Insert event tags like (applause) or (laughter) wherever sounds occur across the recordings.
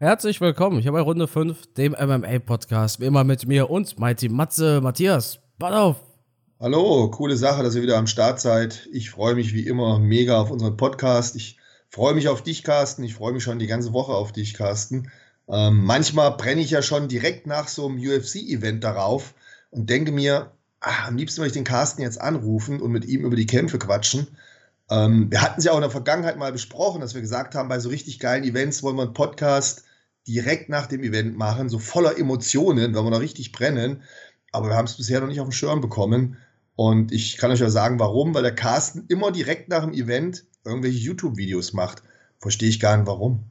Herzlich willkommen hier bei Runde 5, dem MMA-Podcast. Wie immer mit mir und Mighty Matze, Matthias. Ball auf! Hallo, coole Sache, dass ihr wieder am Start seid. Ich freue mich wie immer mega auf unseren Podcast. Ich freue mich auf dich, Carsten. Ich freue mich schon die ganze Woche auf dich, Carsten. Ähm, manchmal brenne ich ja schon direkt nach so einem UFC-Event darauf und denke mir, ach, am liebsten würde ich den Carsten jetzt anrufen und mit ihm über die Kämpfe quatschen. Ähm, wir hatten es ja auch in der Vergangenheit mal besprochen, dass wir gesagt haben, bei so richtig geilen Events wollen wir einen Podcast direkt nach dem Event machen, so voller Emotionen, weil wir noch richtig brennen. Aber wir haben es bisher noch nicht auf den Schirm bekommen. Und ich kann euch ja sagen, warum, weil der Carsten immer direkt nach dem Event irgendwelche YouTube-Videos macht. Verstehe ich gar nicht, warum.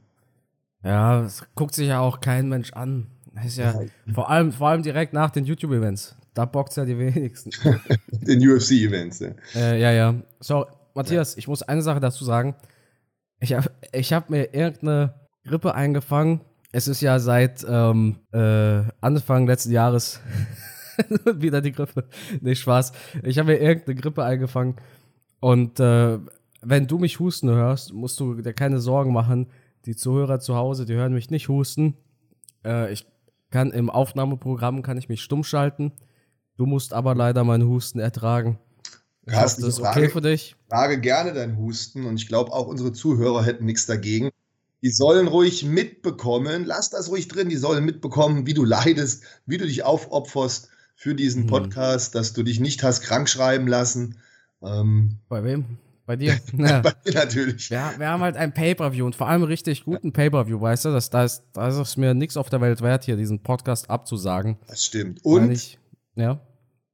Ja, das guckt sich ja auch kein Mensch an. Das ist ja. Vor, allem, vor allem direkt nach den YouTube-Events. Da bockt ja die wenigsten. (laughs) den UFC-Events, ja. Äh, ja, ja. So, Matthias, ja. ich muss eine Sache dazu sagen. Ich habe ich hab mir irgendeine Grippe eingefangen. Es ist ja seit ähm, äh, Anfang letzten Jahres (laughs) wieder die Grippe. Nee, Spaß. Ich habe mir irgendeine Grippe eingefangen. Und äh, wenn du mich husten hörst, musst du dir keine Sorgen machen. Die Zuhörer zu Hause, die hören mich nicht husten. Äh, ich kann im Aufnahmeprogramm kann ich mich stumm schalten. Du musst aber leider meinen Husten ertragen. Carsten, das ist okay für dich. Ich trage gerne deinen Husten und ich glaube auch unsere Zuhörer hätten nichts dagegen. Die sollen ruhig mitbekommen, lass das ruhig drin, die sollen mitbekommen, wie du leidest, wie du dich aufopferst für diesen mhm. Podcast, dass du dich nicht hast krank schreiben lassen. Ähm, Bei wem? Bei dir? (laughs) Ja. Bei dir natürlich. Ja, wir haben halt ein Pay-Per-View und vor allem richtig guten Pay-Per-View, weißt du? Das, da, ist, da ist es mir nichts auf der Welt wert, hier diesen Podcast abzusagen. Das stimmt. Und ich, ja.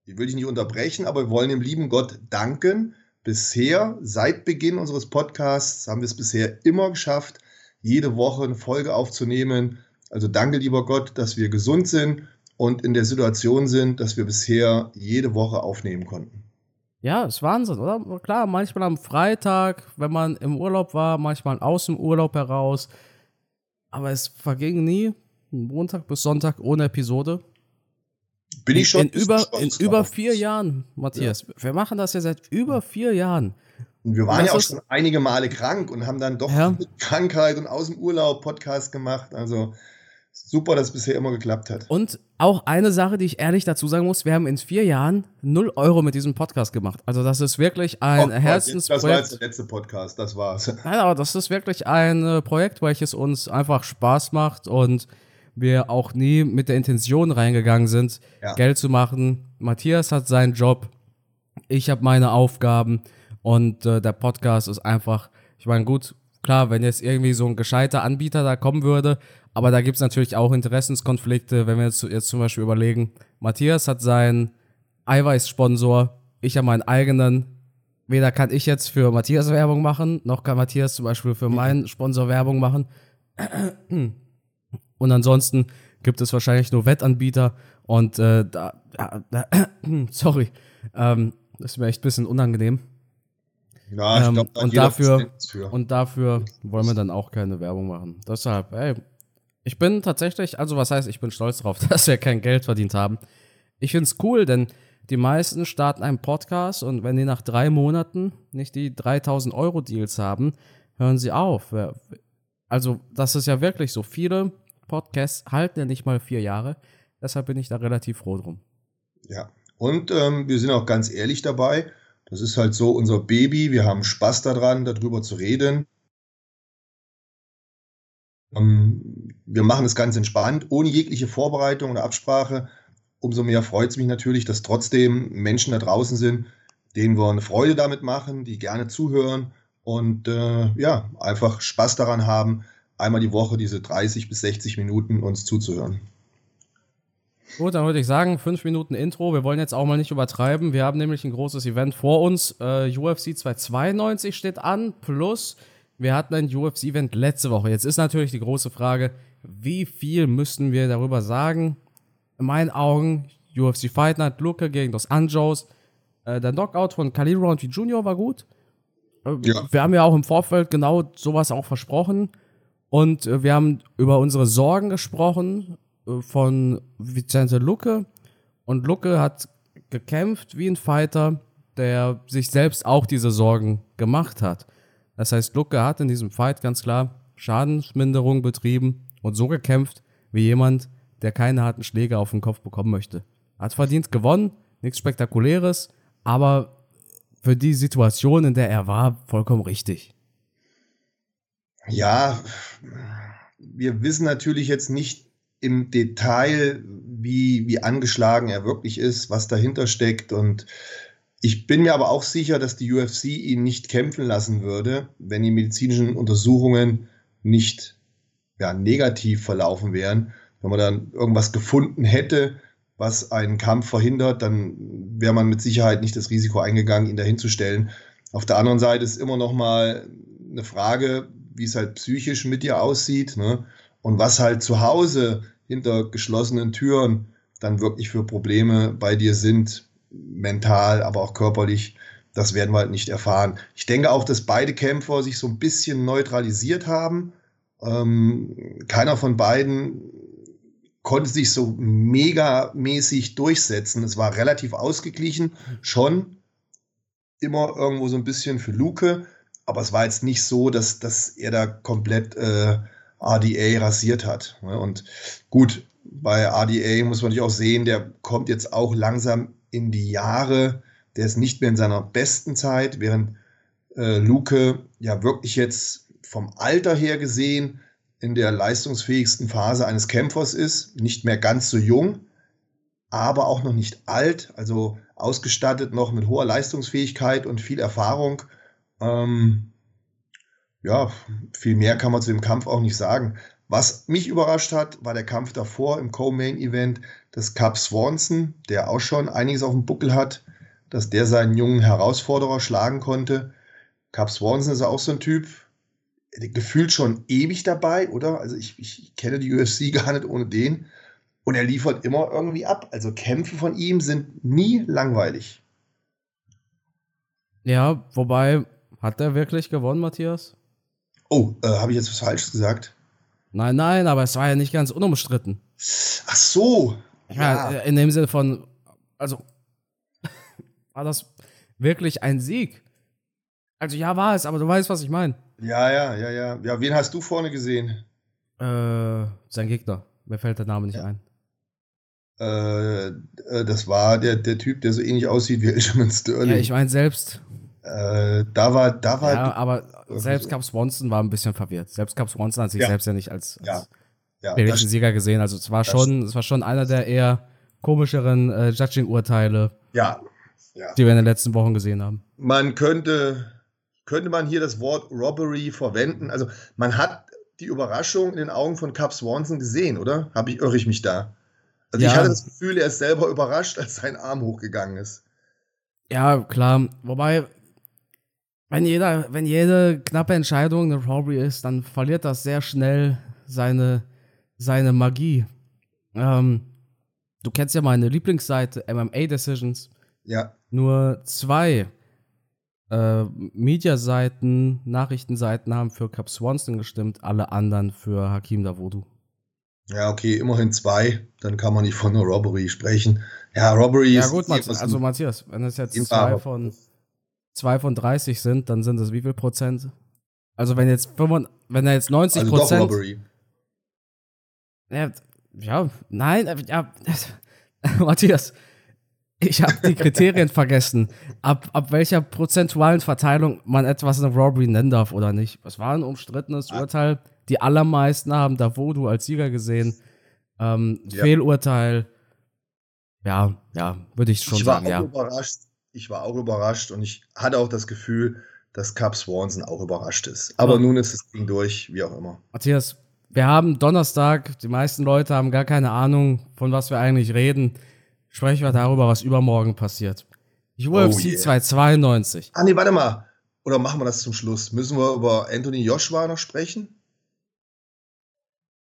Ich will dich nicht unterbrechen, aber wir wollen dem lieben Gott danken. Bisher, seit Beginn unseres Podcasts, haben wir es bisher immer geschafft, jede Woche eine Folge aufzunehmen. Also danke, lieber Gott, dass wir gesund sind und in der Situation sind, dass wir bisher jede Woche aufnehmen konnten. Ja, ist Wahnsinn, oder? Klar, manchmal am Freitag, wenn man im Urlaub war, manchmal aus dem Urlaub heraus. Aber es verging nie Montag bis Sonntag ohne Episode. Bin ich schon. In, über, in über vier Jahren, Matthias. Ja. Wir machen das ja seit über vier Jahren. Und wir waren ja auch schon einige Male krank und haben dann doch ja. mit Krankheit und aus dem Urlaub Podcast gemacht. Also super, dass es bisher immer geklappt hat. Und auch eine Sache, die ich ehrlich dazu sagen muss, wir haben in vier Jahren null Euro mit diesem Podcast gemacht. Also das ist wirklich ein oh, Herzensprojekt. Das war jetzt der letzte Podcast, das war's. (laughs) Nein, aber das ist wirklich ein äh, Projekt, welches uns einfach Spaß macht und wir auch nie mit der Intention reingegangen sind, ja. Geld zu machen. Matthias hat seinen Job, ich habe meine Aufgaben und äh, der Podcast ist einfach, ich meine, gut, klar, wenn jetzt irgendwie so ein gescheiter Anbieter da kommen würde, aber da gibt es natürlich auch Interessenskonflikte, wenn wir jetzt, jetzt zum Beispiel überlegen, Matthias hat seinen Eiweißsponsor, ich habe meinen eigenen. Weder kann ich jetzt für Matthias Werbung machen, noch kann Matthias zum Beispiel für meinen Sponsor Werbung machen. Und ansonsten gibt es wahrscheinlich nur Wettanbieter und äh, da, da, da (coughs) sorry, ähm, das ist mir echt ein bisschen unangenehm. Ja, ähm, glaub, und dafür und dafür wollen wir dann auch keine Werbung machen. Deshalb, ey, ich bin tatsächlich, also was heißt, ich bin stolz darauf, (laughs) dass wir kein Geld verdient haben. Ich finde es cool, denn die meisten starten einen Podcast und wenn die nach drei Monaten nicht die 3000 Euro Deals haben, hören sie auf. Also das ist ja wirklich so. Viele Podcasts halten ja nicht mal vier Jahre. Deshalb bin ich da relativ froh drum. Ja, und ähm, wir sind auch ganz ehrlich dabei. Das ist halt so unser Baby. Wir haben Spaß daran, darüber zu reden. Ähm, wir machen es ganz entspannt, ohne jegliche Vorbereitung oder Absprache. Umso mehr freut es mich natürlich, dass trotzdem Menschen da draußen sind, denen wir eine Freude damit machen, die gerne zuhören und äh, ja, einfach Spaß daran haben, einmal die Woche diese 30 bis 60 Minuten uns zuzuhören. Gut, dann würde ich sagen, fünf Minuten Intro. Wir wollen jetzt auch mal nicht übertreiben. Wir haben nämlich ein großes Event vor uns. Äh, UFC 292 steht an, plus wir hatten ein UFC-Event letzte Woche. Jetzt ist natürlich die große Frage, wie viel müssten wir darüber sagen? In meinen Augen, UFC Fight Night, Luke gegen Dos Anjos. Äh, der Knockout von Khalil Roundtree Jr. war gut. Äh, ja. Wir haben ja auch im Vorfeld genau sowas auch versprochen. Und äh, wir haben über unsere Sorgen gesprochen von Vicente Lucke. Und Lucke hat gekämpft wie ein Fighter, der sich selbst auch diese Sorgen gemacht hat. Das heißt, Lucke hat in diesem Fight ganz klar Schadensminderung betrieben und so gekämpft wie jemand, der keine harten Schläge auf den Kopf bekommen möchte. Hat verdient gewonnen, nichts Spektakuläres, aber für die Situation, in der er war, vollkommen richtig. Ja, wir wissen natürlich jetzt nicht im Detail, wie, wie angeschlagen er wirklich ist, was dahinter steckt. Und ich bin mir aber auch sicher, dass die UFC ihn nicht kämpfen lassen würde, wenn die medizinischen Untersuchungen nicht ja, negativ verlaufen wären. Wenn man dann irgendwas gefunden hätte, was einen Kampf verhindert, dann wäre man mit Sicherheit nicht das Risiko eingegangen, ihn dahin zu stellen. Auf der anderen Seite ist immer noch mal eine Frage, wie es halt psychisch mit dir aussieht ne? Und was halt zu Hause hinter geschlossenen Türen dann wirklich für Probleme bei dir sind, mental, aber auch körperlich. Das werden wir halt nicht erfahren. Ich denke auch, dass beide Kämpfer sich so ein bisschen neutralisiert haben. Ähm, keiner von beiden konnte sich so megamäßig durchsetzen. Es war relativ ausgeglichen, schon immer irgendwo so ein bisschen für Luke, aber es war jetzt nicht so, dass, dass er da komplett äh, RDA rasiert hat. Ne? Und gut, bei RDA muss man natürlich auch sehen, der kommt jetzt auch langsam in die Jahre, der ist nicht mehr in seiner besten Zeit, während äh, Luke ja wirklich jetzt vom Alter her gesehen in der leistungsfähigsten Phase eines Kämpfers ist, nicht mehr ganz so jung, aber auch noch nicht alt, also ausgestattet noch mit hoher Leistungsfähigkeit und viel Erfahrung. Ähm, ja, viel mehr kann man zu dem Kampf auch nicht sagen. Was mich überrascht hat, war der Kampf davor im Co-Main-Event des Cup Swanson, der auch schon einiges auf dem Buckel hat, dass der seinen jungen Herausforderer schlagen konnte. Cup Swanson ist auch so ein Typ, gefühlt schon ewig dabei, oder? Also ich, ich kenne die UFC (laughs) gar nicht ohne den. Und er liefert immer irgendwie ab. Also Kämpfe von ihm sind nie langweilig. Ja, wobei, hat er wirklich gewonnen, Matthias? Oh, äh, habe ich jetzt was Falsches gesagt? Nein, nein, aber es war ja nicht ganz unumstritten. Ach so. Ja, ja in dem Sinne von, also, (laughs) war das wirklich ein Sieg? Also ja, war es, aber du weißt, was ich meine. Ja, ja, ja, ja. Ja, wen hast du vorne gesehen? Äh, sein Gegner. Mir fällt der Name nicht ja. ein. Äh, äh, das war der, der Typ, der so ähnlich aussieht wie Elgin Sterling. Ja, ich meine selbst. Äh, da war, da war. Ja, aber selbst Cap Swanson war ein bisschen verwirrt. Selbst Cap Swanson hat sich ja. selbst ja nicht als, als ja. ja Sieger gesehen. Also es war schon, es war schon einer der eher komischeren äh, Judging-Urteile, ja. ja. die wir in den letzten Wochen gesehen haben. Man könnte könnte man hier das Wort Robbery verwenden? Also man hat die Überraschung in den Augen von Cap Swanson gesehen, oder? Habe ich irre ich mich da? Also ja. ich hatte das Gefühl, er ist selber (laughs) überrascht, als sein Arm hochgegangen ist. Ja, klar. Wobei, wenn, jeder, wenn jede knappe Entscheidung eine Robbery ist, dann verliert das sehr schnell seine, seine Magie. Ähm, du kennst ja meine Lieblingsseite, MMA Decisions. Ja. Nur zwei äh, Mediaseiten, Nachrichtenseiten haben für Cap Swanson gestimmt, alle anderen für Hakim Davodu. Ja, okay, immerhin zwei, dann kann man nicht von einer Robbery sprechen. Ja, Robbery ja, ist. Ja, gut, Matthias, also Matthias, wenn es jetzt zwei von, zwei von 30 sind, dann sind das wie viel Prozent? Also, wenn jetzt, 5, wenn er jetzt 90 also Prozent. Doch Robbery. Ja, ja, nein, äh, ja, (laughs) Matthias, ich habe die Kriterien (laughs) vergessen, ab, ab welcher prozentualen Verteilung man etwas eine Robbery nennen darf oder nicht. Es war ein umstrittenes ah. Urteil. Die allermeisten haben Davodu als Sieger gesehen. Ähm, ja. Fehlurteil. Ja, ja, würde ich schon ich sagen, ja. Überrascht. Ich war auch überrascht und ich hatte auch das Gefühl, dass Cap Swanson auch überrascht ist. Aber ja. nun ist das Ding durch, wie auch immer. Matthias, wir haben Donnerstag, die meisten Leute haben gar keine Ahnung, von was wir eigentlich reden sprechen wir darüber, was übermorgen passiert. UFC oh yeah. 292. Ah, nee, warte mal. Oder machen wir das zum Schluss? Müssen wir über Anthony Joshua noch sprechen?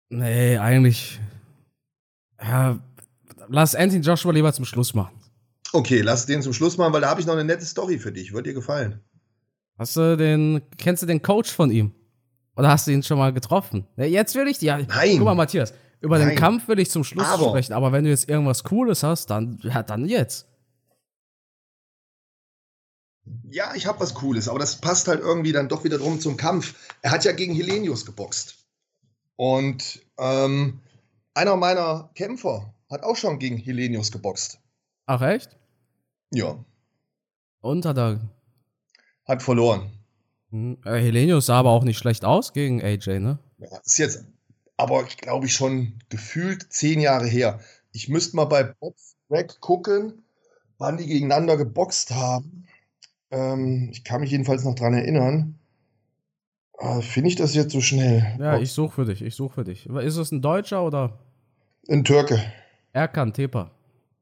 Nee, eigentlich. Ja, lass Anthony Joshua lieber zum Schluss machen. Okay, lass den zum Schluss machen, weil da habe ich noch eine nette Story für dich. Wird dir gefallen. Hast du den, kennst du den Coach von ihm? Oder hast du ihn schon mal getroffen? Jetzt will ich dir. Nein. Guck mal, Matthias, über Nein. den Kampf will ich zum Schluss aber, sprechen, aber wenn du jetzt irgendwas Cooles hast, dann, ja, dann jetzt. Ja, ich habe was Cooles, aber das passt halt irgendwie dann doch wieder drum zum Kampf. Er hat ja gegen Helenius geboxt. Und ähm, einer meiner Kämpfer hat auch schon gegen Helenius geboxt. Ach, echt? Ja. Und hat er. Hat verloren. Hm, äh, Helenius sah aber auch nicht schlecht aus gegen AJ, ne? Ja, ist jetzt aber, glaube ich, schon gefühlt zehn Jahre her. Ich müsste mal bei Bob's Rack gucken, wann die gegeneinander geboxt haben. Ähm, ich kann mich jedenfalls noch dran erinnern. Äh, Finde ich das jetzt so schnell? Ja, ich suche für dich, ich suche für dich. Ist es ein Deutscher oder? Ein Türke. Erkan Tepa.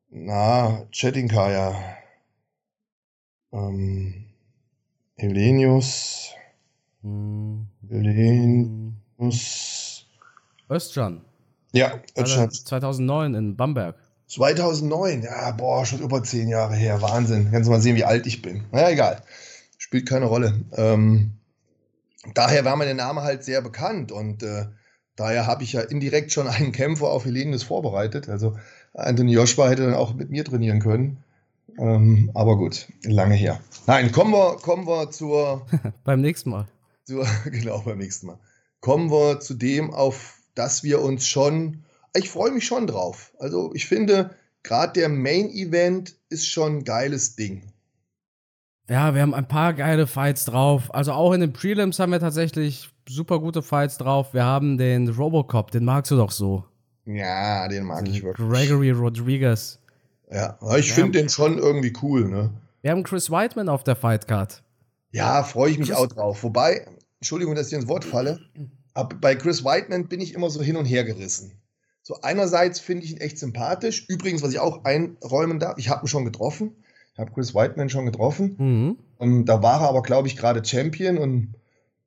Na, Chetinkaya. Ähm, Helenius. Hm. Helenius. Özcan. Ja, Özcan. 2009 in Bamberg. 2009, ja, boah, schon über zehn Jahre her. Wahnsinn. Kannst du mal sehen, wie alt ich bin. Naja, egal. Spielt keine Rolle. Ähm, daher war mir der Name halt sehr bekannt und äh, daher habe ich ja indirekt schon einen Kämpfer auf Helenius vorbereitet. Also Anthony Joshua hätte dann auch mit mir trainieren können. Ähm, aber gut, lange her. Nein, kommen wir, kommen wir zur. (laughs) beim nächsten Mal. Zur, (laughs) genau, beim nächsten Mal. Kommen wir zu dem, auf das wir uns schon. Ich freue mich schon drauf. Also, ich finde, gerade der Main Event ist schon ein geiles Ding. Ja, wir haben ein paar geile Fights drauf. Also auch in den Prelims haben wir tatsächlich super gute Fights drauf. Wir haben den Robocop, den magst du doch so. Ja, den mag ich wirklich. Gregory Rodriguez. Ja, ich finde den schon irgendwie cool, ne? Wir haben Chris Whiteman auf der Fightcard. Ja, freue ich mich Chris auch drauf. Wobei, Entschuldigung, dass ich ins Wort falle, aber bei Chris Whiteman bin ich immer so hin und her gerissen. So einerseits finde ich ihn echt sympathisch. Übrigens, was ich auch einräumen darf, ich habe ihn schon getroffen. Ich habe Chris Whiteman schon getroffen. Mhm. Und da war er aber, glaube ich, gerade Champion und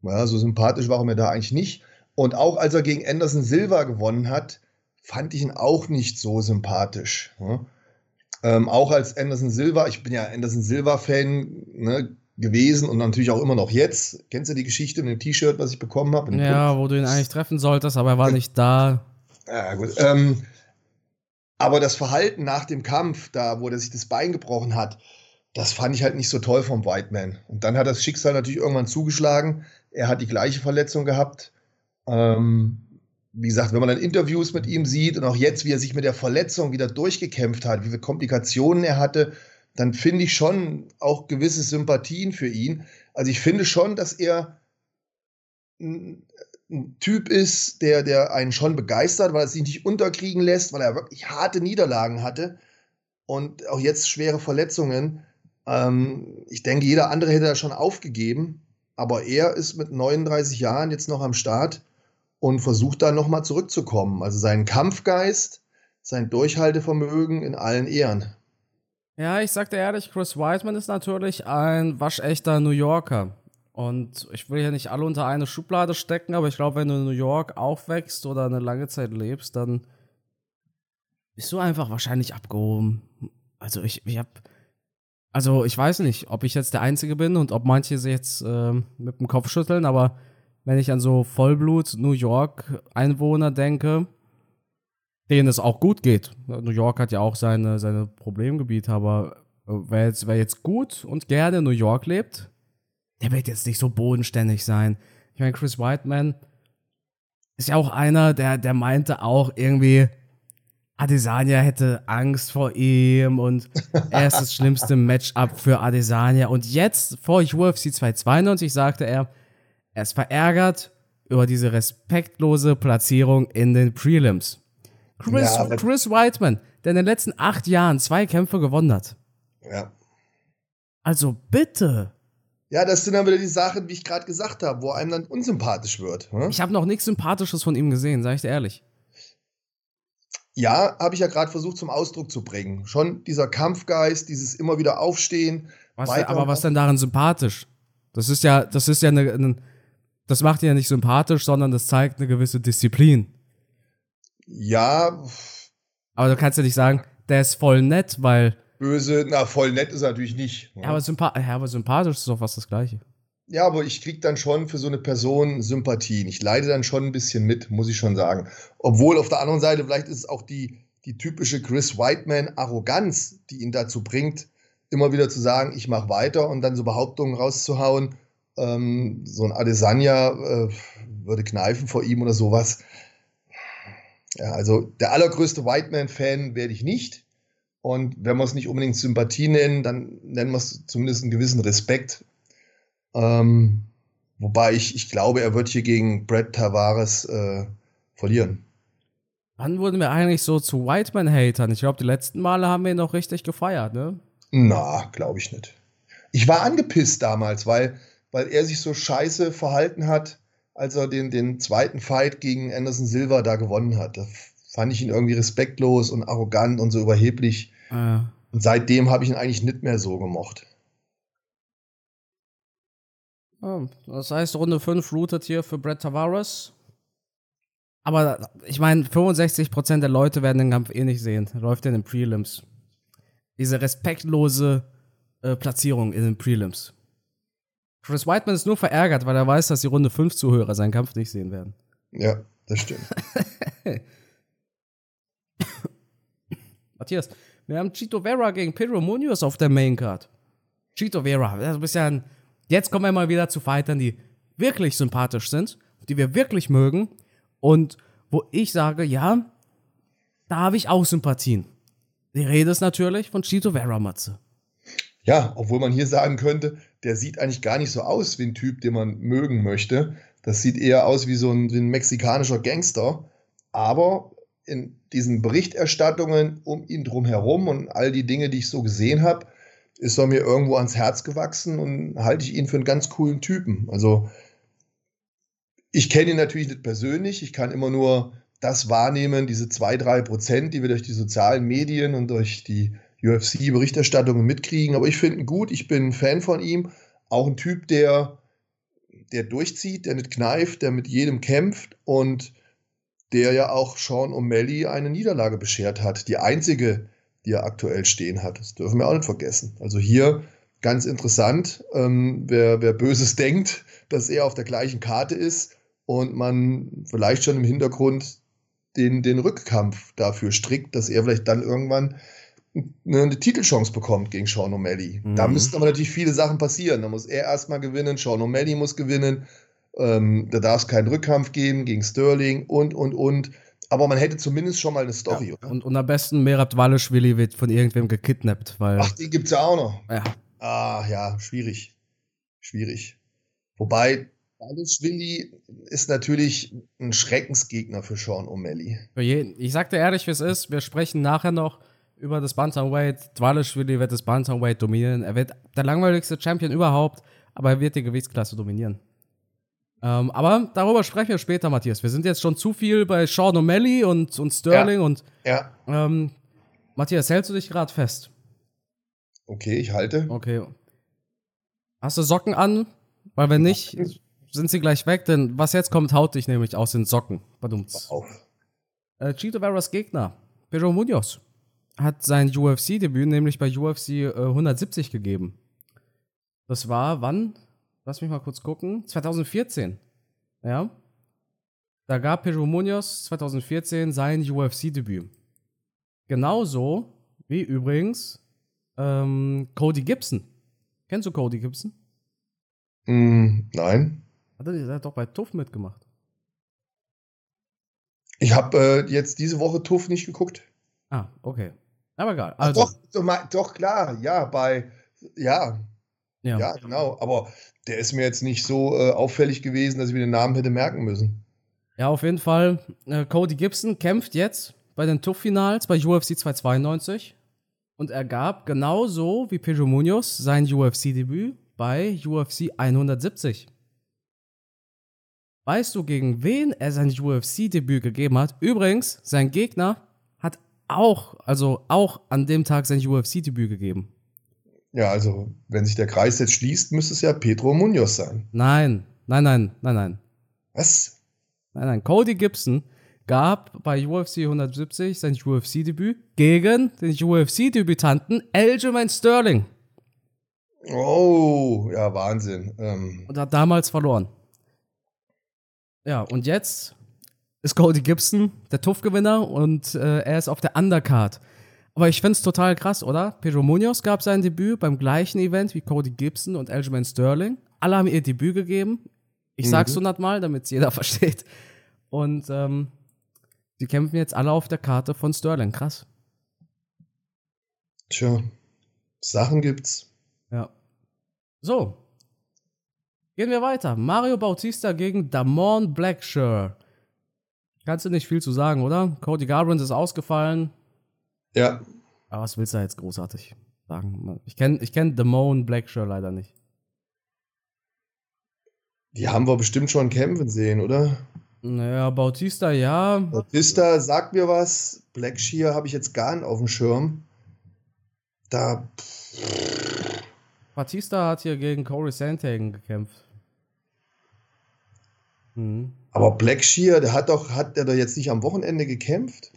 naja, so sympathisch war er mir da eigentlich nicht. Und auch als er gegen Anderson Silva gewonnen hat, fand ich ihn auch nicht so sympathisch. Ne? Ähm, auch als Anderson Silva, ich bin ja Anderson Silva-Fan ne, gewesen und natürlich auch immer noch jetzt. Kennst du die Geschichte mit dem T-Shirt, was ich bekommen habe? Ja, Punkt? wo du ihn eigentlich treffen solltest, aber er war nicht da. Ja, gut. Ähm, aber das Verhalten nach dem Kampf, da wo er sich das Bein gebrochen hat, das fand ich halt nicht so toll vom Whiteman. Und dann hat das Schicksal natürlich irgendwann zugeschlagen. Er hat die gleiche Verletzung gehabt. Ähm, wie gesagt, wenn man dann Interviews mit ihm sieht und auch jetzt, wie er sich mit der Verletzung wieder durchgekämpft hat, wie viele Komplikationen er hatte, dann finde ich schon auch gewisse Sympathien für ihn. Also ich finde schon, dass er ein, ein Typ ist, der, der einen schon begeistert, weil er sich nicht unterkriegen lässt, weil er wirklich harte Niederlagen hatte und auch jetzt schwere Verletzungen. Ähm, ich denke, jeder andere hätte er schon aufgegeben, aber er ist mit 39 Jahren jetzt noch am Start und versucht dann nochmal zurückzukommen. Also seinen Kampfgeist, sein Durchhaltevermögen in allen Ehren. Ja, ich sagte ehrlich, Chris Wiseman ist natürlich ein waschechter New Yorker. Und ich will ja nicht alle unter eine Schublade stecken, aber ich glaube, wenn du in New York aufwächst oder eine lange Zeit lebst, dann bist du einfach wahrscheinlich abgehoben. Also ich, ich hab, also ich weiß nicht, ob ich jetzt der Einzige bin und ob manche sich jetzt äh, mit dem Kopf schütteln, aber wenn ich an so Vollblut New York Einwohner denke, denen es auch gut geht. New York hat ja auch seine, seine Problemgebiete, aber äh, wer jetzt, wer jetzt gut und gerne in New York lebt, der wird jetzt nicht so bodenständig sein. Ich meine, Chris Whiteman ist ja auch einer, der, der meinte auch irgendwie, Adesanya hätte Angst vor ihm und (laughs) er ist das schlimmste Matchup für Adesanya. Und jetzt vor UFC 292 sagte er, er ist verärgert über diese respektlose Platzierung in den Prelims. Chris, ja, Chris Whiteman, der in den letzten acht Jahren zwei Kämpfe gewonnen hat. Ja. Also bitte. Ja, das sind dann wieder die Sachen, wie ich gerade gesagt habe, wo einem dann unsympathisch wird. Hm? Ich habe noch nichts Sympathisches von ihm gesehen, sage ich dir ehrlich. Ja, habe ich ja gerade versucht zum Ausdruck zu bringen. Schon dieser Kampfgeist, dieses immer wieder Aufstehen. Was aber was denn darin sympathisch? Das ist ja, das ist ja eine, eine das macht ihn ja nicht sympathisch, sondern das zeigt eine gewisse Disziplin. Ja. Aber du kannst ja nicht sagen, der ist voll nett, weil. Böse, na, voll nett ist er natürlich nicht. Ja, aber, sympa ja, aber sympathisch ist doch fast das Gleiche. Ja, aber ich krieg dann schon für so eine Person Sympathien. Ich leide dann schon ein bisschen mit, muss ich schon sagen. Obwohl auf der anderen Seite vielleicht ist es auch die, die typische Chris Whiteman-Arroganz, die ihn dazu bringt, immer wieder zu sagen, ich mache weiter und dann so Behauptungen rauszuhauen, ähm, so ein Adesanya äh, würde kneifen vor ihm oder sowas. Ja, also der allergrößte Whiteman-Fan werde ich nicht. Und wenn wir es nicht unbedingt Sympathie nennen, dann nennen wir es zumindest einen gewissen Respekt. Ähm, wobei ich, ich glaube, er wird hier gegen Brad Tavares äh, verlieren. Wann wurden wir eigentlich so zu Whiteman-Hatern? Ich glaube, die letzten Male haben wir ihn noch richtig gefeiert, ne? Na, glaube ich nicht. Ich war angepisst damals, weil, weil er sich so scheiße verhalten hat, als er den, den zweiten Fight gegen Anderson Silva da gewonnen hat. Da fand ich ihn irgendwie respektlos und arrogant und so überheblich. Ja. Und seitdem habe ich ihn eigentlich nicht mehr so gemocht. das heißt, Runde 5 routet hier für Brett Tavares. Aber ich meine, 65% der Leute werden den Kampf eh nicht sehen. Läuft in den Prelims. Diese respektlose äh, Platzierung in den Prelims. Chris Whiteman ist nur verärgert, weil er weiß, dass die Runde 5 Zuhörer seinen Kampf nicht sehen werden. Ja, das stimmt. (laughs) Matthias, wir haben Chito Vera gegen Pedro Munoz auf der Main Card. Chito Vera, das ist ja ein, jetzt kommen wir mal wieder zu Fightern, die wirklich sympathisch sind, die wir wirklich mögen und wo ich sage, ja, da habe ich auch Sympathien. Die Rede ist natürlich von Chito Vera Matze. Ja, obwohl man hier sagen könnte, der sieht eigentlich gar nicht so aus wie ein Typ, den man mögen möchte. Das sieht eher aus wie so ein, wie ein mexikanischer Gangster. Aber in diesen Berichterstattungen um ihn drumherum und all die Dinge, die ich so gesehen habe, ist er mir irgendwo ans Herz gewachsen und halte ich ihn für einen ganz coolen Typen. Also ich kenne ihn natürlich nicht persönlich, ich kann immer nur das wahrnehmen, diese zwei, drei Prozent, die wir durch die sozialen Medien und durch die UFC-Berichterstattungen mitkriegen. Aber ich finde ihn gut, ich bin Fan von ihm. Auch ein Typ, der, der durchzieht, der nicht kneift, der mit jedem kämpft und der ja auch Sean O'Malley eine Niederlage beschert hat. Die einzige, die er aktuell stehen hat. Das dürfen wir auch nicht vergessen. Also hier ganz interessant, ähm, wer, wer Böses (laughs) denkt, dass er auf der gleichen Karte ist und man vielleicht schon im Hintergrund den, den Rückkampf dafür strickt, dass er vielleicht dann irgendwann eine, eine Titelchance bekommt gegen Sean O'Malley. Mhm. Da müssten aber natürlich viele Sachen passieren. Da muss er erstmal gewinnen, Sean O'Malley muss gewinnen. Ähm, da darf es keinen Rückkampf geben gegen Sterling und, und, und. Aber man hätte zumindest schon mal eine Story, ja. oder? Und, und am besten Merab Waleschwili wird von irgendwem gekidnappt, weil. Ach, den gibt's ja auch noch. Ja. Ah, ja, schwierig. Schwierig. Wobei, Waleschwili ist natürlich ein Schreckensgegner für Sean O'Malley. Ich sagte ehrlich, wie es ist. Wir sprechen nachher noch über das Bantamweight. Dwaleschwili wird das Bantamweight dominieren. Er wird der langweiligste Champion überhaupt, aber er wird die Gewichtsklasse dominieren. Ähm, aber darüber sprechen wir später, Matthias. Wir sind jetzt schon zu viel bei Sean O'Malley und, und Sterling ja. und. Ja. Ähm, Matthias, hältst du dich gerade fest? Okay, ich halte. Okay. Hast du Socken an? Weil wenn nicht, sind sie gleich weg, denn was jetzt kommt, haut dich nämlich aus den Socken. Badumts. Auf. Äh, Chito Veras Gegner, Pedro Munoz hat sein UFC-Debüt nämlich bei UFC äh, 170 gegeben. Das war wann? Lass mich mal kurz gucken. 2014. Ja. Da gab Pedro Munoz 2014 sein UFC-Debüt. Genauso wie übrigens ähm, Cody Gibson. Kennst du Cody Gibson? Mm, nein. Hat er, hat doch bei TUF mitgemacht. Ich habe äh, jetzt diese Woche TUF nicht geguckt. Ah, okay. Aber egal. Also. Doch, doch, klar, ja, bei, ja. Ja. ja, genau. Aber der ist mir jetzt nicht so äh, auffällig gewesen, dass ich mir den Namen hätte merken müssen. Ja, auf jeden Fall. Äh, Cody Gibson kämpft jetzt bei den TUF-Finals bei UFC 292 und er gab genauso wie Pedro Munoz sein UFC-Debüt bei UFC 170. Weißt du, gegen wen er sein UFC-Debüt gegeben hat? Übrigens, sein Gegner auch, also auch an dem Tag sein UFC-Debüt gegeben. Ja, also, wenn sich der Kreis jetzt schließt, müsste es ja Pedro Munoz sein. Nein, nein, nein, nein, nein. Was? Nein, nein. Cody Gibson gab bei UFC 170 sein UFC-Debüt gegen den UFC-Debütanten Aljamain Sterling. Oh, ja, Wahnsinn. Ähm. Und hat damals verloren. Ja, und jetzt ist Cody Gibson der TUF-Gewinner und äh, er ist auf der Undercard. Aber ich finde es total krass, oder? Pedro Munoz gab sein Debüt beim gleichen Event wie Cody Gibson und Aljamain Sterling. Alle haben ihr Debüt gegeben Ich sag's mhm. hundertmal, damit es jeder (laughs) versteht. Und ähm, die kämpfen jetzt alle auf der Karte von Sterling. Krass. Tja, Sachen gibt's. Ja. So. Gehen wir weiter. Mario Bautista gegen Damon Blackshirt. Kannst du nicht viel zu sagen, oder? Cody Garbrandt ist ausgefallen. Ja. Aber was willst du da jetzt großartig sagen? Ich kenne ich kenn Damon Blackshirt leider nicht. Die haben wir bestimmt schon kämpfen sehen, oder? Naja, Bautista ja. Bautista sagt mir was. Blackshear habe ich jetzt gar nicht auf dem Schirm. Da. Batista hat hier gegen Corey Sandhagen gekämpft. Mhm. Aber Blackshear, der hat doch, hat der doch jetzt nicht am Wochenende gekämpft?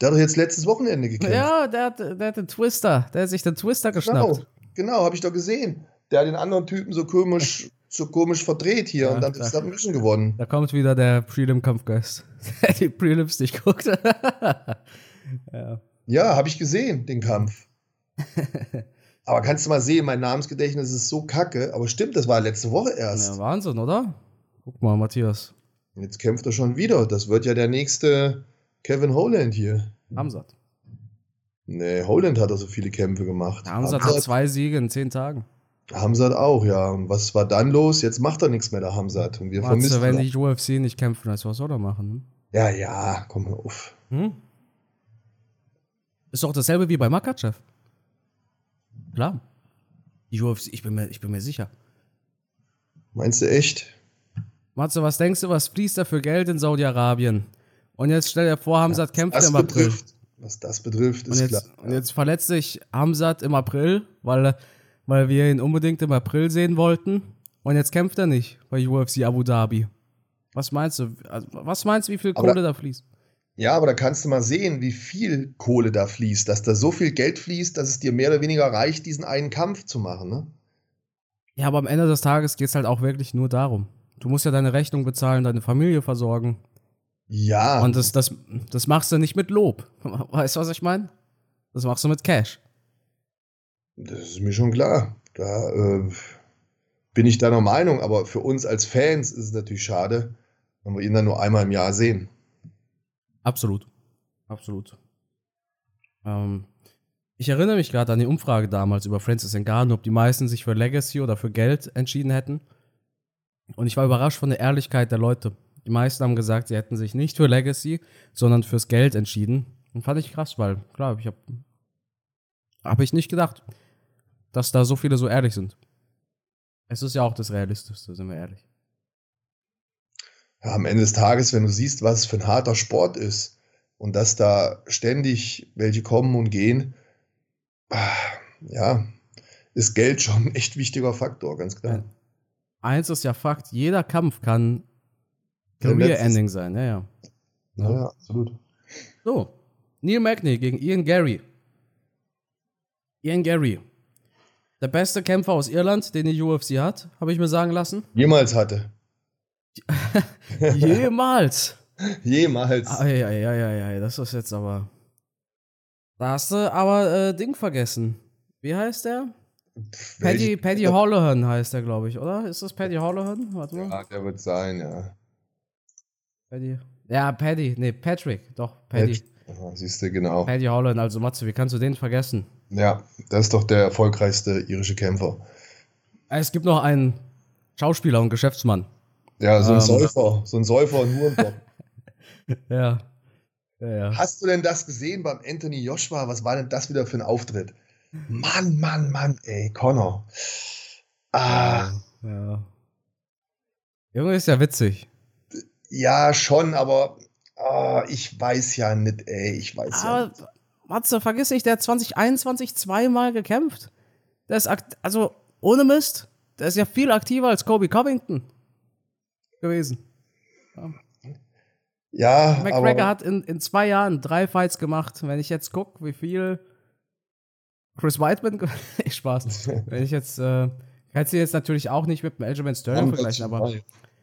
Der hat doch jetzt letztes Wochenende gekämpft. Ja, der hat, der hat den Twister, der hat sich den Twister geschnappt. Genau, genau habe ich doch gesehen. Der hat den anderen Typen so komisch, (laughs) so komisch verdreht hier ja, und dann ist er Submission gewonnen. Da kommt wieder der Prelim-Kampfgeist, (laughs) der die Prelims nicht guckt. (laughs) ja, ja habe ich gesehen, den Kampf. Aber kannst du mal sehen, mein Namensgedächtnis ist so kacke. Aber stimmt, das war letzte Woche erst. Ja, Wahnsinn, oder? Guck mal, Matthias. Jetzt kämpft er schon wieder. Das wird ja der nächste Kevin Holland hier. Hamzat. Nee, Holland hat doch so viele Kämpfe gemacht. Hamzat, hat zwei Siege in zehn Tagen. Hamzat auch, ja. Und was war dann los? Jetzt macht er nichts mehr, der Hamzat. Und wir vermissen. wenn die UFC nicht kämpfen, was soll er machen? Hm? Ja, ja, komm mal auf. Hm? Ist doch dasselbe wie bei Makachev. Klar. Die UFC, ich bin mir, ich bin mir sicher. Meinst du echt? Matze, was denkst du, was fließt da für Geld in Saudi-Arabien? Und jetzt stell dir vor, Hamzat ja, kämpft im April. Betrifft, was das betrifft, ist und jetzt, klar. Und jetzt verletzt sich Hamzat im April, weil, weil wir ihn unbedingt im April sehen wollten. Und jetzt kämpft er nicht bei UFC Abu Dhabi. Was meinst du? Also, was meinst du, wie viel Kohle da fließt? Ja, aber da kannst du mal sehen, wie viel Kohle da fließt, dass da so viel Geld fließt, dass es dir mehr oder weniger reicht, diesen einen Kampf zu machen, ne? Ja, aber am Ende des Tages geht es halt auch wirklich nur darum. Du musst ja deine Rechnung bezahlen, deine Familie versorgen. Ja. Und das, das, das machst du nicht mit Lob. (laughs) Weißt du, was ich meine? Das machst du mit Cash. Das ist mir schon klar. Da äh, bin ich deiner Meinung, aber für uns als Fans ist es natürlich schade, wenn wir ihn dann nur einmal im Jahr sehen. Absolut. Absolut. Ähm, ich erinnere mich gerade an die Umfrage damals über Francis Ngannou, ob die meisten sich für Legacy oder für Geld entschieden hätten. Und ich war überrascht von der Ehrlichkeit der Leute. Die meisten haben gesagt, sie hätten sich nicht für Legacy, sondern fürs Geld entschieden. Und fand ich krass, weil, klar, ich habe hab ich nicht gedacht, dass da so viele so ehrlich sind. Es ist ja auch das Realistischste, sind wir ehrlich ja, am Ende des Tages, wenn du siehst, was für ein harter Sport ist und dass da ständig welche kommen und gehen, ja, ist Geld schon ein echt wichtiger Faktor, ganz klar. Eins ist ja Fakt, jeder Kampf kann Career-Ending sein, ja, ja. Ja, ja, absolut. So, Neil Magny gegen Ian Gary. Ian Gary. Der beste Kämpfer aus Irland, den die UFC hat, habe ich mir sagen lassen. Jemals hatte. (laughs) Jemals. Jemals. Eieieiei, das ist jetzt aber. Da hast du aber äh, Ding vergessen. Wie heißt der? Paddy, Paddy (laughs) Holohan heißt der, glaube ich, oder? Ist das Paddy Holohan? Warte mal. Ja, der wird sein, ja. Paddy. Ja, Paddy. Nee, Patrick. Doch, Paddy. Aha, siehst du, genau. Paddy Holohan, also Matze, wie kannst du den vergessen? Ja, das ist doch der erfolgreichste irische Kämpfer. Es gibt noch einen Schauspieler und Geschäftsmann. Ja, so ein ähm, Säufer, so ein Säufer und Hurenbock. (laughs) ja. Ja, ja. Hast du denn das gesehen beim Anthony Joshua? Was war denn das wieder für ein Auftritt? Mann, Mann, Mann, ey, Connor. Ah. Ja. ja. Junge ist ja witzig. Ja, schon, aber oh, ich weiß ja nicht, ey, ich weiß aber, ja nicht. Matze, vergiss nicht, der hat 2021 zweimal gekämpft. Der ist, also, ohne Mist, der ist ja viel aktiver als Kobe Covington gewesen. Ja. Ja, McGregor hat in, in zwei Jahren drei Fights gemacht. Wenn ich jetzt gucke, wie viel Chris Whiteman. (laughs) Spaß. (laughs) Wenn ich jetzt. Äh, kann sie jetzt natürlich auch nicht mit dem Aljamain Sterling vergleichen, aber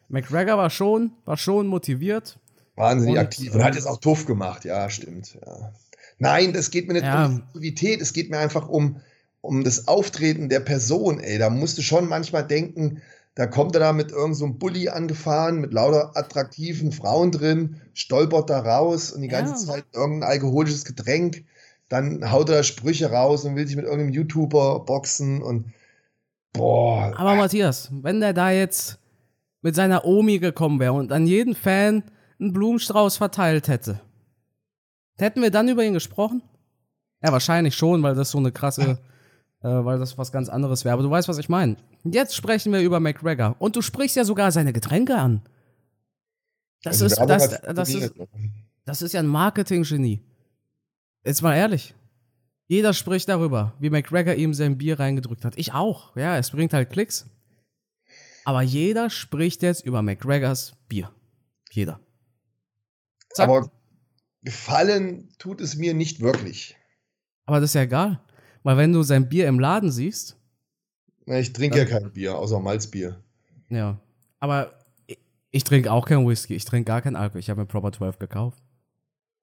McGregor war schon, war schon motiviert. Wahnsinnig und, aktiv und hat es auch tuff gemacht, ja, stimmt. Ja. Nein, es geht mir nicht ja. um Aktivität, es geht mir einfach um, um das Auftreten der Person, ey. Da musst du schon manchmal denken, Da kommt er da mit irgendeinem so Bulli angefahren, mit lauter attraktiven Frauen drin, stolpert da raus und die ganze ja. Zeit irgendein alkoholisches Getränk. Dann haut er da Sprüche raus und will sich mit irgendeinem YouTuber boxen und boah. Aber Matthias, wenn der da jetzt mit seiner Omi gekommen wäre und an jeden Fan einen Blumenstrauß verteilt hätte, hätten wir dann über ihn gesprochen? Ja, wahrscheinlich schon, weil das so eine krasse, (laughs) weil das was ganz anderes wäre. Aber du weißt, was ich meine. Jetzt sprechen wir über McGregor. Und du sprichst ja sogar seine Getränke an. Das, also ist, das, das, ist, das ist ja ein Marketing-Genie. Jetzt mal ehrlich. Jeder spricht darüber, wie McGregor ihm sein Bier reingedrückt hat. Ich auch. Ja, es bringt halt Klicks. Aber jeder spricht jetzt über McGregors Bier. Jeder. Zack. Aber gefallen tut es mir nicht wirklich. Aber das ist ja egal. Weil wenn du sein Bier im Laden siehst. Na, ich trinke ja kein Bier, außer Malzbier. Ja. Aber ich, ich trinke auch kein Whisky. Ich trinke gar kein Alkohol. Ich habe mir Proper 12 gekauft.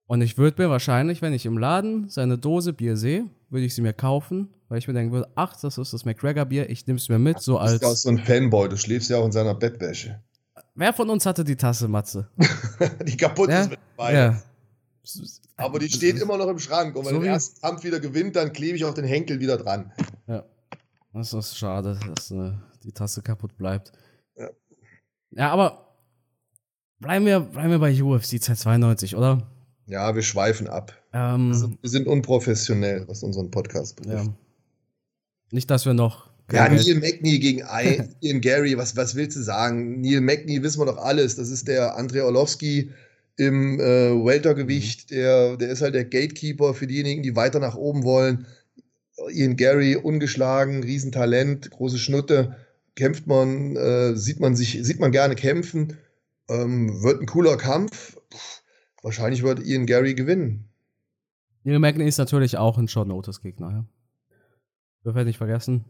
Und ich würde mir wahrscheinlich, wenn ich im Laden seine Dose Bier sehe, würde ich sie mir kaufen, weil ich mir denken würde, ach, das ist das McGregor Bier, ich nehme es mir mit, so als. Du bist auch so ein Fanboy, du schläfst ja auch in seiner Bettwäsche. Wer von uns hatte die Tasse, Matze? (laughs) die kaputt ja? ist mit Ja. Aber die steht immer noch im Schrank und wenn so der erste Kampf wieder gewinnt, dann klebe ich auch den Henkel wieder dran. Ja. Das ist schade, dass äh, die Tasse kaputt bleibt. Ja. Ja, aber bleiben wir, bleiben wir bei UFC 292, oder? Ja, wir schweifen ab. Ähm, also, wir sind unprofessionell, was unseren Podcast betrifft. Ja. Nicht, dass wir noch. Ja, Neil Magny gegen Ian Gary, was, was willst du sagen? Neil Magny wissen wir doch alles. Das ist der Andrei Orlovsky im äh, Weltergewicht. Mhm. Der, der ist halt der Gatekeeper für diejenigen, die weiter nach oben wollen. Ian Gary, ungeschlagen, Riesentalent, große Schnutte. Kämpft man, äh, sieht man sich, sieht man gerne kämpfen. Ähm, wird ein cooler Kampf. Puh wahrscheinlich wird Ian Gary gewinnen. Neil Magny ist natürlich auch ein Short Notice Gegner, ja. Dürfen wir nicht vergessen.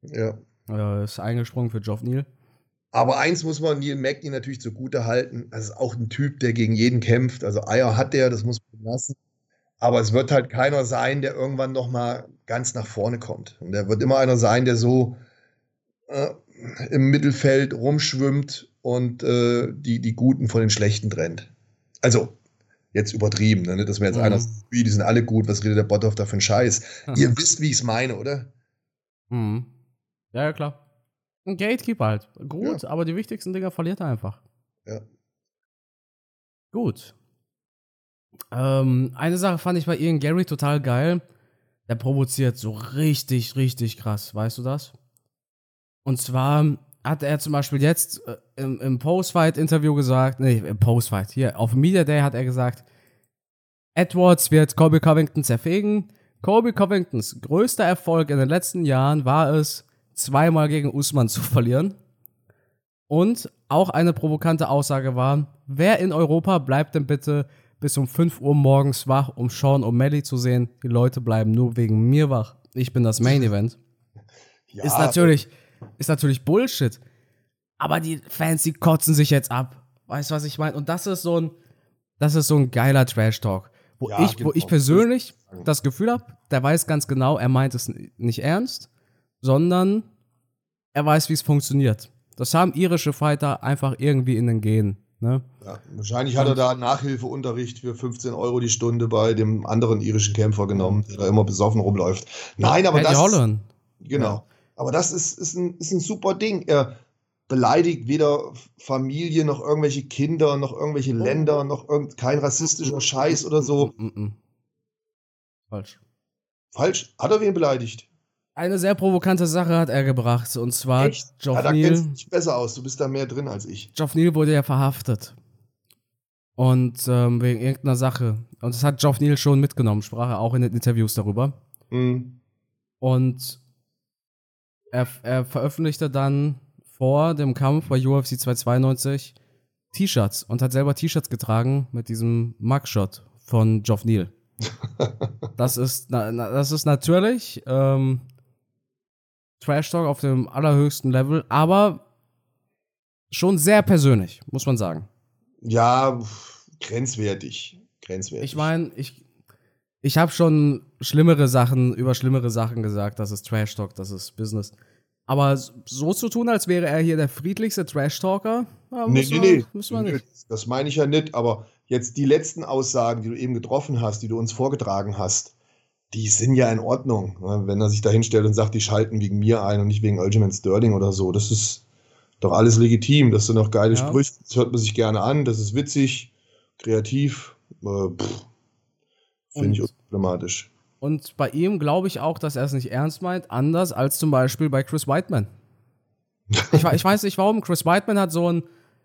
Ja. Er ist eingesprungen für Geoff Neal. Aber eins muss man Neil Magny natürlich zugute halten. Das ist auch ein Typ, der gegen jeden kämpft. Also Eier hat der, das muss man lassen. Aber es wird halt keiner sein, der irgendwann noch mal ganz nach vorne kommt. Und er wird immer einer sein, der so äh, im Mittelfeld rumschwimmt und äh, die, die Guten von den Schlechten trennt. Also jetzt übertrieben, ne? dass mir jetzt mhm. einer sagt, die sind alle gut, was redet der Bothoff da für einen Scheiß? Ihr wisst, wie ich es meine, oder? Mhm. Ja, ja, klar. Ein Gatekeeper halt. Gut, ja. aber die wichtigsten Dinger verliert er einfach. Ja. Gut. Ähm, eine Sache fand ich bei Ian Gary total geil. Der provoziert so richtig, richtig krass. Weißt du das? Und zwar hat er zum Beispiel jetzt äh, im, im Post-Fight-Interview gesagt, nee, im Post-Fight, hier, auf Media Day hat er gesagt, Edwards wird Colby Covington zerfegen. Colby Covingtons größter Erfolg in den letzten Jahren war es, zweimal gegen Usman zu verlieren. Und auch eine provokante Aussage war, wer in Europa bleibt denn bitte bis um 5 Uhr morgens wach, um Sean O'Malley zu sehen? Die Leute bleiben nur wegen mir wach. Ich bin das Main Event. (laughs) Ja, ist natürlich, ist natürlich Bullshit. Aber die Fans, die kotzen sich jetzt ab. Weißt du, was ich meine? Und das ist so ein, das ist so ein geiler Trash-Talk. Wo, ja, ich, genau. wo ich persönlich das Gefühl habe, der weiß ganz genau, er meint es nicht ernst, sondern er weiß, wie es funktioniert. Das haben irische Fighter einfach irgendwie in den Genen. Ne? Ja, wahrscheinlich hat er da Nachhilfeunterricht für 15 Euro die Stunde bei dem anderen irischen Kämpfer genommen, der da immer besoffen rumläuft. Nein, aber Eddie das. Holland. Genau. Ja. Aber das ist, ist, ein, ist ein super Ding. Er beleidigt weder Familie noch irgendwelche Kinder, noch irgendwelche oh. Länder, noch irgend, kein rassistischer Scheiß oder so. Mm, mm, mm. Falsch. Falsch? Hat er wen beleidigt? Eine sehr provokante Sache hat er gebracht, und zwar Echt? Geoff ja, da Neal. kennst du dich besser aus, du bist da mehr drin als ich. Geoff Neal wurde ja verhaftet. Und ähm, wegen irgendeiner Sache. Und das hat Geoff Neal schon mitgenommen, sprach er auch in den Interviews darüber. Mhm. Und er, er veröffentlichte dann vor dem Kampf bei UFC 292 T-Shirts und hat selber T-Shirts getragen mit diesem Mugshot von Geoff Neal. (laughs) das ist, na, das ist natürlich ähm, Trash Talk auf dem allerhöchsten Level, aber schon sehr persönlich, muss man sagen. Ja, grenzwertig. Grenzwertig. Ich meine, ich, ich habe schon schlimmere Sachen über schlimmere Sachen gesagt, das ist Trash Talk, das ist Business. Aber so zu tun, als wäre er hier der friedlichste Trash-Talker, nee, nee, nee. Müssen wir nicht. Das meine ich ja nicht, aber jetzt die letzten Aussagen, die du eben getroffen hast, die du uns vorgetragen hast, die sind ja in Ordnung. Ne? Wenn er sich da hinstellt und sagt, die schalten wegen mir ein und nicht wegen Aljamain Sterling oder so, das ist doch alles legitim. Das sind doch geile ja. Sprüche, das hört man sich gerne an, das ist witzig, kreativ. Äh, Finde ich unproblematisch. Und bei ihm glaube ich auch, dass er es nicht ernst meint, anders als zum Beispiel bei Chris Whiteman. ich, ich, weiß nicht warum. Chris Whiteman hat so ein,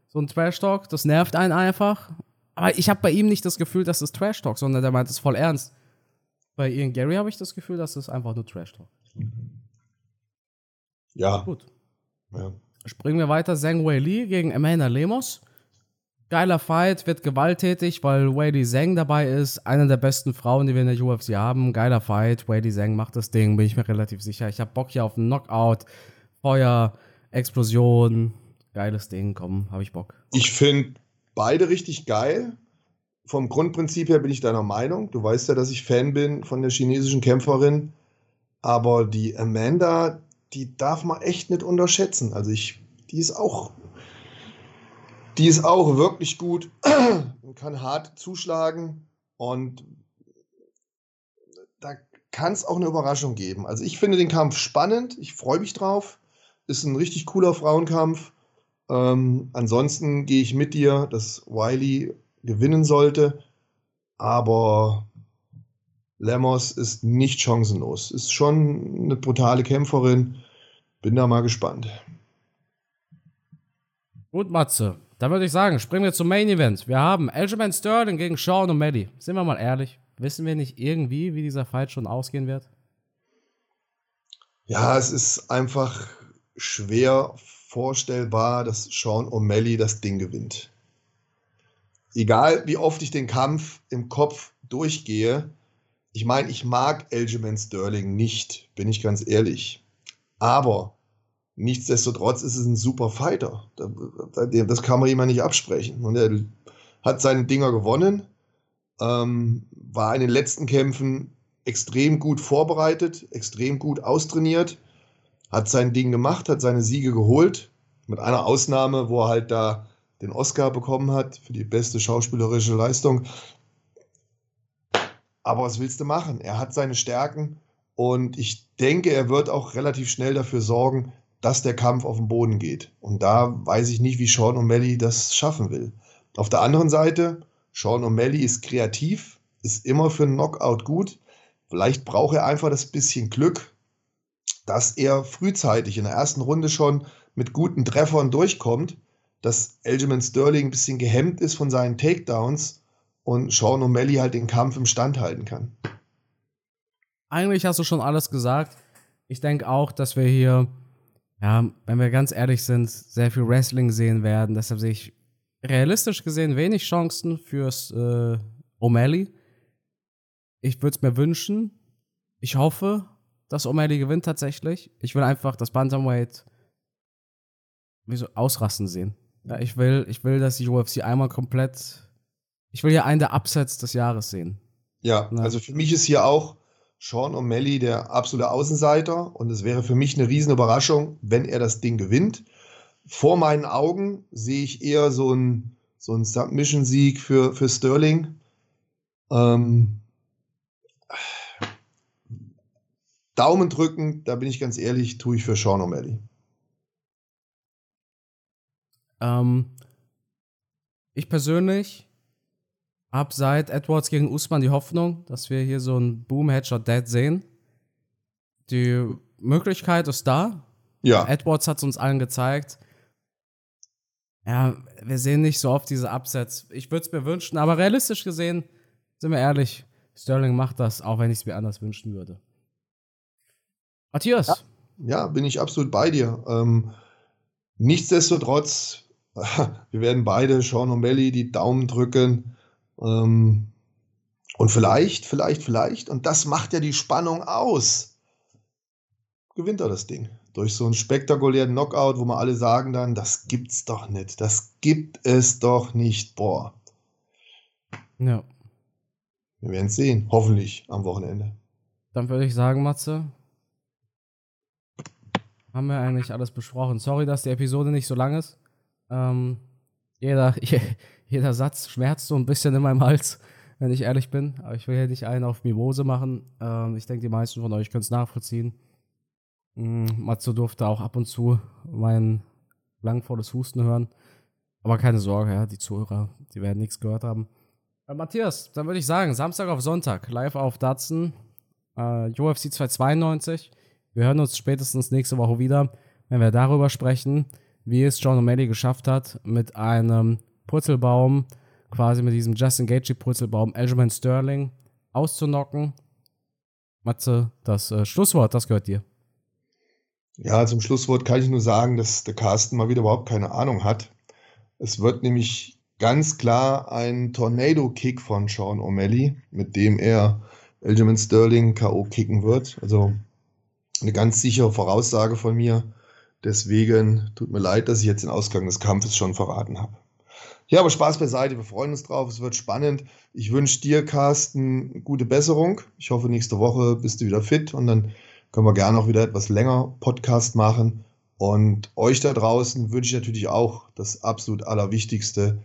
so ein Trash-Talk, das nervt einen einfach. Aber ich habe bei ihm nicht das Gefühl, dass es Trash-Talk, sondern der meint es voll ernst. Bei Ian Gary habe ich das Gefühl, dass es einfach nur Trash-Talk. Ja. Gut. Ja. Springen wir weiter. Zhang Wei Li gegen Amanda Lemos. Geiler Fight, wird gewalttätig, weil Wei Zhang dabei ist. Eine der besten Frauen, die wir in der UFC haben. Geiler Fight. Wei Zhang macht das Ding, bin ich mir relativ sicher. Ich habe Bock hier auf einen Knockout. Feuer, Explosion. Geiles Ding, komm, habe ich Bock. Ich finde beide richtig geil. Vom Grundprinzip her bin ich deiner Meinung. Du weißt ja, dass ich Fan bin von der chinesischen Kämpferin. Aber die Amanda, die darf man echt nicht unterschätzen. Also ich, die ist auch die ist auch wirklich gut (clears throat) und kann hart zuschlagen und da kann es auch eine Überraschung geben. Also ich finde den Kampf spannend, ich freue mich drauf. Ist ein richtig cooler Frauenkampf. Ähm, ansonsten gehe ich mit dir, dass Wiley gewinnen sollte, aber Lemos ist nicht chancenlos. Ist schon eine brutale Kämpferin. Bin da mal gespannt. Gut, Matze. Da würde ich sagen, springen wir zum Main Event. Wir haben Aljamain Sterling gegen Sean O'Malley. Sind wir mal ehrlich, wissen wir nicht irgendwie, wie dieser Fight schon ausgehen wird? Ja, es ist einfach schwer vorstellbar, dass Sean O'Malley das Ding gewinnt. Egal, wie oft ich den Kampf im Kopf durchgehe, ich meine, ich mag Aljamain Sterling nicht, bin ich ganz ehrlich. Aber Nichtsdestotrotz ist es ein super Fighter. Das kann man ihm nicht absprechen. Und er hat seine Dinger gewonnen, ähm, war in den letzten Kämpfen extrem gut vorbereitet, extrem gut austrainiert, hat sein Ding gemacht, hat seine Siege geholt. Mit einer Ausnahme, wo er halt da den Oscar bekommen hat für die beste schauspielerische Leistung. Aber was willst du machen? Er hat seine Stärken und ich denke, er wird auch relativ schnell dafür sorgen, dass der Kampf auf den Boden geht. Und da weiß ich nicht, wie Sean O'Malley das schaffen will. Auf der anderen Seite, Sean O'Malley ist kreativ, ist immer für einen Knockout gut. Vielleicht braucht er einfach das bisschen Glück, dass er frühzeitig in der ersten Runde schon mit guten Treffern durchkommt, dass Aljamain Sterling ein bisschen gehemmt ist von seinen Takedowns und Sean O'Malley halt den Kampf im Stand halten kann. Eigentlich hast du schon alles gesagt. Ich denke auch, dass wir hier ja, wenn wir ganz ehrlich sind, sehr viel Wrestling sehen werden. Deshalb sehe ich realistisch gesehen wenig Chancen fürs äh, O'Malley. Ich würde es mir wünschen. Ich hoffe, dass O'Malley gewinnt tatsächlich. Ich will einfach das Bantamweight ausrasten sehen. Ja, ich will, ich will, dass die UFC einmal komplett. Ich will ja einen der Upsets des Jahres sehen. Ja, ja, also für mich ist hier auch Sean O'Malley der absolute Außenseiter und es wäre für mich eine riesen Überraschung, wenn er das Ding gewinnt. Vor meinen Augen sehe ich eher so einen so Submission-Sieg für, für Sterling. Ähm, Daumen drücken, da bin ich ganz ehrlich, tue ich für Sean O'Malley. Ähm, ich persönlich habe seit Edwards gegen Usman die Hoffnung, dass wir hier so ein Boom-Headshot-Dead sehen. Die Möglichkeit ist da. Ja. Edwards hat es uns allen gezeigt. Ja, wir sehen nicht so oft diese Upsets. Ich würde es mir wünschen, aber realistisch gesehen, sind wir ehrlich, Sterling macht das, auch wenn ich es mir anders wünschen würde. Matthias. Ja, ja bin ich absolut bei dir. Ähm, nichtsdestotrotz, (laughs) wir werden beide Sean O'Malley die Daumen drücken. Ähm, und vielleicht, vielleicht, vielleicht, und das macht ja die Spannung aus, gewinnt er das Ding. Durch so einen spektakulären Knockout, wo man alle sagen dann, das gibt's doch nicht, das gibt es doch nicht, boah. Ja. Wir werden es sehen, hoffentlich am Wochenende. Dann würde ich sagen, Matze, haben wir eigentlich alles besprochen. Sorry, dass die Episode nicht so lang ist. Ähm, jeder, jeder Satz schmerzt so ein bisschen in meinem Hals, wenn ich ehrlich bin. Aber ich will hier nicht einen auf Mimose machen. Ähm, ich denke, die meisten von euch können es nachvollziehen. Mhm, Matze durfte auch ab und zu mein langvolles Husten hören. Aber keine Sorge, ja, die Zuhörer, die werden nichts gehört haben. Äh, Matthias, dann würde ich sagen, Samstag auf Sonntag, live auf Datsen, äh, UFC 292. Wir hören uns spätestens nächste Woche wieder, wenn wir darüber sprechen, wie es John O'Malley geschafft hat, mit einem Purzelbaum, quasi mit diesem Justin Gaethje Purzelbaum, Aljamain Sterling auszunocken. Matze, das äh, Schlusswort, das gehört dir. Ja, zum Schlusswort kann ich nur sagen, dass der Carsten mal wieder überhaupt keine Ahnung hat. Es wird nämlich ganz klar ein Tornado-Kick von Sean O'Malley, mit dem er Aljamain Sterling K.O. kicken wird. Also eine ganz sichere Voraussage von mir. Deswegen tut mir leid, dass ich jetzt den Ausgang des Kampfes schon verraten habe. Ja, aber Spaß beiseite. Wir freuen uns drauf. Es wird spannend. Ich wünsche dir, Carsten, gute Besserung. Ich hoffe, nächste Woche bist du wieder fit und dann können wir gerne noch wieder etwas länger Podcast machen. Und euch da draußen wünsche ich natürlich auch das absolut Allerwichtigste,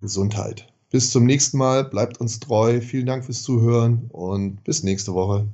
Gesundheit. Bis zum nächsten Mal, bleibt uns treu. Vielen Dank fürs Zuhören und bis nächste Woche.